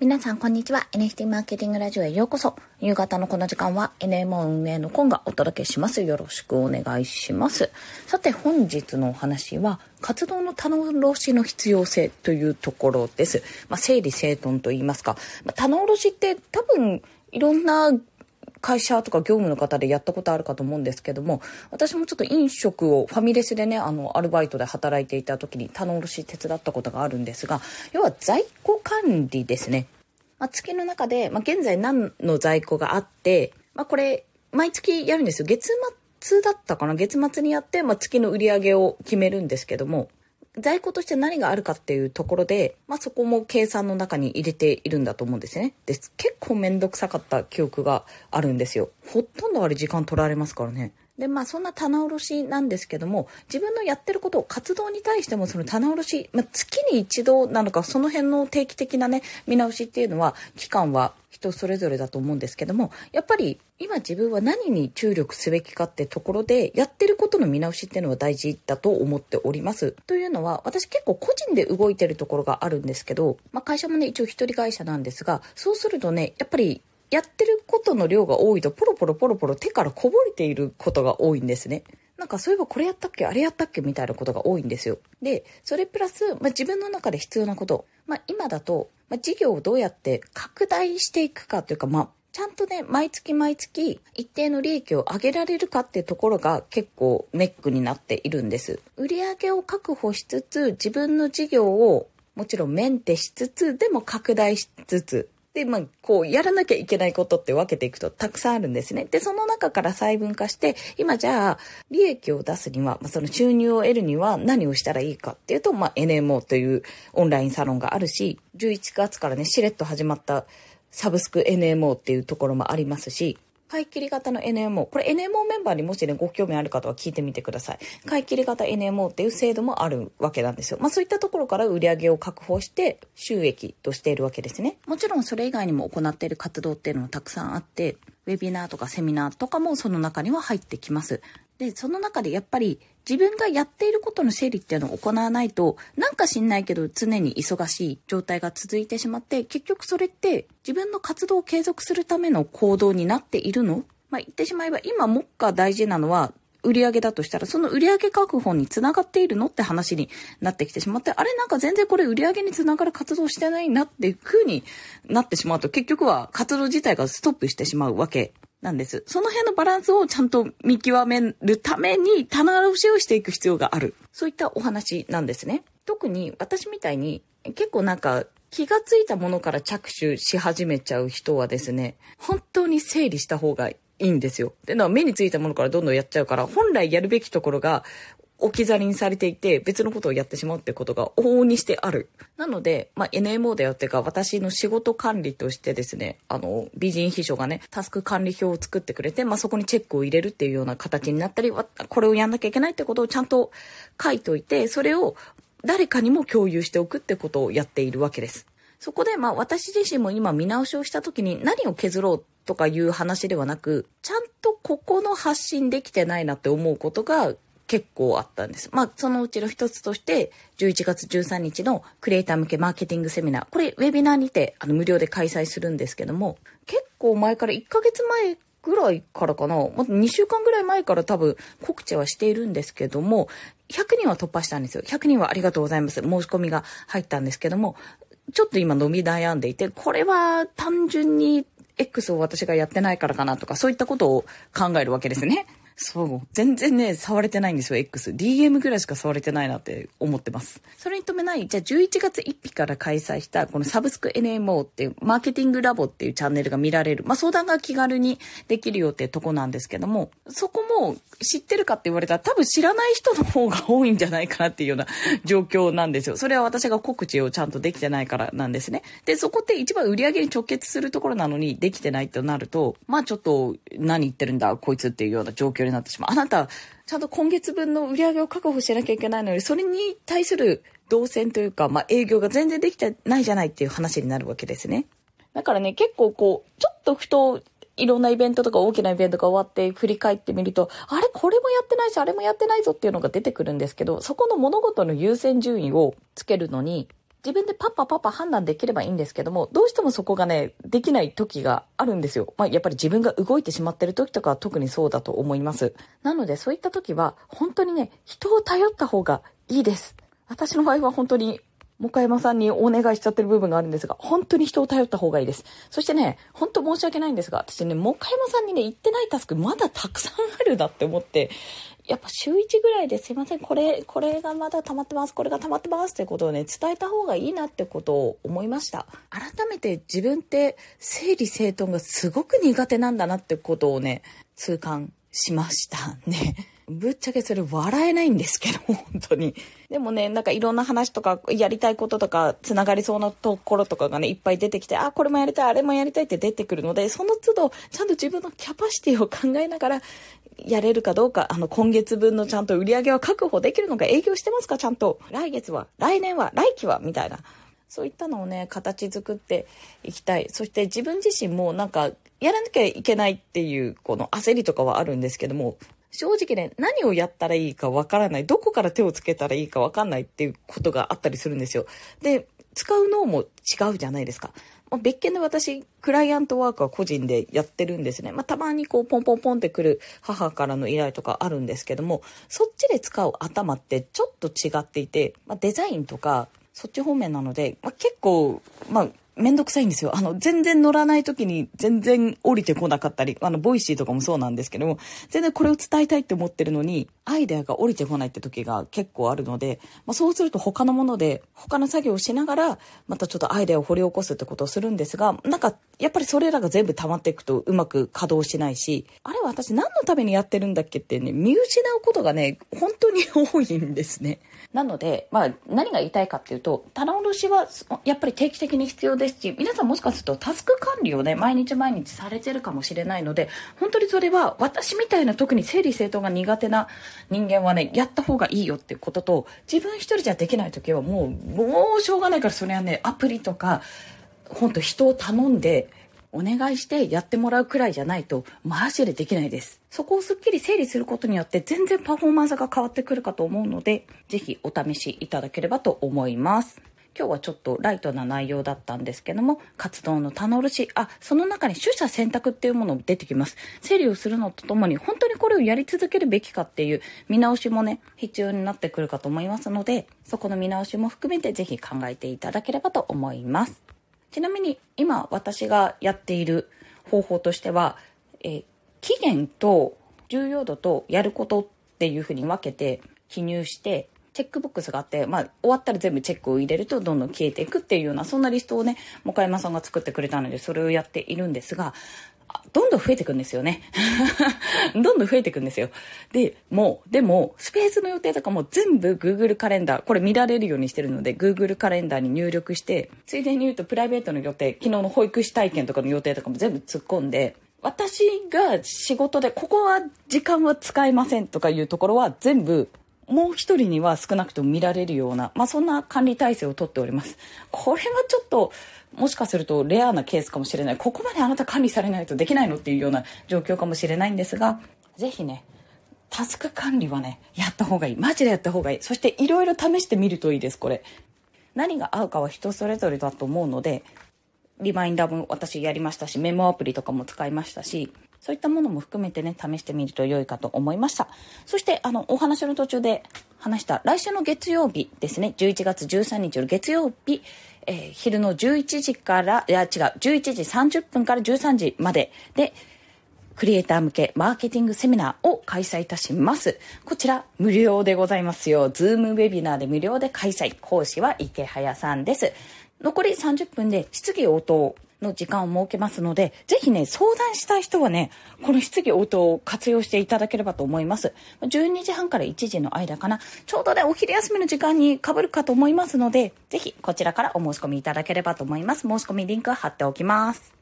皆さん、こんにちは。NFT マーケティングラジオへようこそ。夕方のこの時間は NMO 運営のコンがお届けします。よろしくお願いします。さて、本日のお話は、活動の棚卸しの必要性というところです。まあ、整理整頓と言いますか。まあ、棚卸しって多分、いろんな会社とか業務の方でやったことあるかと思うんですけども、私もちょっと飲食をファミレスでね、あの、アルバイトで働いていた時に棚卸し手伝ったことがあるんですが、要は在庫管理ですね。まあ、月の中で、まあ、現在何の在庫があって、まあ、これ、毎月やるんですよ。月末だったかな？月末にやって、まあ、月の売り上げを決めるんですけども、在庫として何があるかっていうところで、まあ、そこも計算の中に入れているんだと思うんですね。で、結構めんどくさかった記憶があるんですよ。ほとんどあれ時間取られますからね。で、まあそんな棚卸しなんですけども、自分のやってることを活動に対してもその棚卸し、まあ、月に一度なのか、その辺の定期的なね、見直しっていうのは、期間は人それぞれだと思うんですけども、やっぱり今自分は何に注力すべきかってところで、やってることの見直しっていうのは大事だと思っております。というのは、私結構個人で動いてるところがあるんですけど、まあ会社もね、一応一人会社なんですが、そうするとね、やっぱりやってることの量が多いとポロポロポロポロ手からこぼれていることが多いんですね。なんかそういえばこれやったっけ？あれやったっけ？みたいなことが多いんですよ。で、それプラス、まあ、自分の中で必要なこと。まあ、今だと、まあ、事業をどうやって拡大していくかというか、まあ、ちゃんとね、毎月毎月一定の利益を上げられるかっていうところが結構ネックになっているんです。売上を確保しつつ、自分の事業をもちろんメンテしつつ、でも拡大しつつ、で、まあ、こう、やらなきゃいけないことって分けていくとたくさんあるんですね。で、その中から細分化して、今じゃあ、利益を出すには、まあ、その収入を得るには何をしたらいいかっていうと、まあ、NMO というオンラインサロンがあるし、11月からね、しれっと始まったサブスク NMO っていうところもありますし、買い切り型の NMO。これ NMO メンバーにもしね、ご興味ある方は聞いてみてください。買い切り型 NMO っていう制度もあるわけなんですよ。まあそういったところから売り上げを確保して収益としているわけですね。もちろんそれ以外にも行っている活動っていうのもたくさんあって、ウェビナーとかセミナーとかもその中には入ってきます。で、その中でやっぱり自分がやっていることの整理っていうのを行わないと、なんか知んないけど常に忙しい状態が続いてしまって、結局それって自分の活動を継続するための行動になっているの？まあ、言ってしまえば今目下大事なのは売り上げだとしたら、その売り上げ確保につながっているのって話になってきてしまって、あれなんか全然これ売り上げにつながる活動してないなっていう風になってしまうと、結局は活動自体がストップしてしまうわけなんです。その辺のバランスをちゃんと見極めるために棚卸しをしていく必要がある。そういったお話なんですね。特に私みたいに結構なんか気がついたものから着手し始めちゃう人はですね、本当に整理した方がいいんですよ。っていうのは目についたものからどんどんやっちゃうから、本来やるべきところが置き去りにされていて、別のことをやってしまうってことが往々にしてある。なので、まあ、NMO だよっていうか、私の仕事管理としてですね、あの、美人秘書がね、タスク管理表を作ってくれて、まあ、そこにチェックを入れるっていうような形になったり、これをやんなきゃいけないってことをちゃんと書いといて、それを誰かにも共有しておくってことをやっているわけです。そこで、まあ、私自身も今見直しをした時に何を削ろうとかいう話ではなく、ちゃんとここの発信できてないなって思うことが結構あったんです。まあ、そのうちの一つとして、11月13日のクリエイター向けマーケティングセミナー。これ、ウェビナーにて、あの、無料で開催するんですけども、結構前から1ヶ月前ぐらいからかな、ま2週間ぐらい前から多分告知はしているんですけども、100人は突破したんですよ。100人はありがとうございます。申し込みが入ったんですけども、ちょっと今飲み悩んでいて、これは単純に X を私がやってないからかなとか、そういったことを考えるわけですね。そう。全然ね、触れてないんですよ、X。DM ぐらいしか触れてないなって思ってます。それに伴い、じゃあ11月1日から開催した、このサブスク NMO っていう、マーケティングラボっていうチャンネルが見られる。まあ、相談が気軽にできるよってとこなんですけども、そこも知ってるかって言われたら多分知らない人の方が多いんじゃないかなっていうような状況なんですよ。それは私が告知をちゃんとできてないからなんですね。で、そこって一番売り上げに直結するところなのにできてないとなると、まあちょっと何言ってるんだ、こいつっていうような状況になってしまう。あなた、ちゃんと今月分の売り上げを確保しなきゃいけないのに、それに対する動線というか、まあ、営業が全然できてないじゃないっていう話になるわけですね。だからね、結構こう、ちょっとふと、いろんなイベントとか大きなイベントが終わって振り返ってみると、あれこれもやってないし、あれもやってないぞっていうのが出てくるんですけど、そこの物事の優先順位をつけるのに、自分でパッパパッパ判断できればいいんですけども、どうしてもそこがね、できない時があるんですよ。まあ、やっぱり自分が動いてしまってる時とかは特にそうだと思います。なので、そういった時は、本当にね、人を頼った方がいいです。私の場合は本当に、もか山さんにお願いしちゃってる部分があるんですが、本当に人を頼った方がいいです。そしてね、本当申し訳ないんですが、私ね、もか山さんにね、言ってないタスクまだたくさんあるなって思って、やっぱ週1ぐらいですいません、これ、これがまだ溜まってます、これが溜まってますってことをね、伝えた方がいいなってことを思いました。改めて自分って整理整頓がすごく苦手なんだなってことをね、痛感しましたね。ぶっちゃけそれ笑えないんですけど、本当に。でもね、なんかいろんな話とか、やりたいこととか、つながりそうなところとかがね、いっぱい出てきて、あ、これもやりたい、あれもやりたいって出てくるので、その都度、ちゃんと自分のキャパシティを考えながら、やれるかどうか、あの、今月分のちゃんと売り上げは確保できるのか、営業してますか、ちゃんと。来月は、来年は、来期は、みたいな。そういったのをね、形作っていきたい。そして自分自身もなんか、やらなきゃいけないっていう、この焦りとかはあるんですけども、正直ね、何をやったらいいかわからない。どこから手をつけたらいいかわかんないっていうことがあったりするんですよ。で、使う脳も違うじゃないですか。別件で私、クライアントワークは個人でやってるんですね。まあ、たまにこう、ポンポンポンってくる母からの依頼とかあるんですけども、そっちで使う頭ってちょっと違っていて、まあ、デザインとか、そっち方面なので、まあ、結構、まあ、めんどくさいんですよ。あの、全然乗らない時に全然降りてこなかったり、あの、 Voicy とかもそうなんですけども、全然これを伝えたいって思ってるのに、アイデアが降りてこないって時が結構あるので、まあ、そうすると他のもので、他の作業をしながら、またちょっとアイデアを掘り起こすってことをするんですが、なんか、やっぱりそれらが全部溜まっていくとうまく稼働しないし、あれは私何のためにやってるんだっけってね、見失うことがね、本当に多いんですね。なので、まあ、何が言いたいかっていうと、棚卸しはやっぱり定期的に必要ですし、皆さんもしかするとタスク管理をね、毎日毎日されてるかもしれないので、本当にそれは私みたいな特に整理整頓が苦手な人間はね、やった方がいいよってことと、自分一人じゃできない時はもう、もうしょうがないからそれはね、アプリとか、本当人を頼んで、お願いしてやってもらうくらいじゃないと、マジでできないです。そこをすっきり整理することによって全然パフォーマンスが変わってくるかと思うので、ぜひお試しいただければと思います。今日はちょっとライトな内容だったんですけども、活動の棚卸し、あ、その中に取捨選択っていうものも出てきます。整理をするのとともに、本当にこれをやり続けるべきかっていう見直しもね、必要になってくるかと思いますので、そこの見直しも含めてぜひ考えていただければと思います。ちなみに今私がやっている方法としては、え、期限と重要度とやることっていうふうに分けて記入してチェックボックスがあって、まあ、終わったら全部チェックを入れるとどんどん消えていくっていうようなそんなリストをね向山さんが作ってくれたのでそれをやっているんですがどんどん増えていくんですよね。どんどん増えていくんですよ。で、もう、でも、スペースの予定とかも全部 Google カレンダー、これ見られるようにしてるので、Google カレンダーに入力して、ついでに言うとプライベートの予定、昨日の保育士体験とかの予定とかも全部突っ込んで、私が仕事で、ここは時間は使えませんとかいうところは全部もう一人には少なくとも見られるような、まあ、そんな管理体制をとっております。これはちょっと、もしかするとレアなケースかもしれない。ここまであなた管理されないとできないのっていうような状況かもしれないんですが、ぜひね、タスク管理はね、やった方がいい。マジでやった方がいい。そしていろいろ試してみるといいです、これ。何が合うかは人それぞれだと思うので、リマインダーも私やりましたし、メモアプリとかも使いましたし、そういったものも含めてね、試してみると良いかと思いました。そして、あの、お話の途中で話した来週の月曜日ですね、11月13日の月曜日、えー、昼の11時から、いや違う、11時30分から13時までで、クリエイター向けマーケティングセミナーを開催いたします。こちら無料でございますよ。ズームウェビナーで無料で開催。講師は池早さんです。残り30分で質疑応答の時間を設けますので、ぜひね、相談したい人はね、この質疑応答を活用していただければと思います。12時半から1時の間かな、ちょうどね、お昼休みの時間にかぶるかと思いますので、ぜひこちらからお申し込みいただければと思います。申し込みリンク貼っておきます。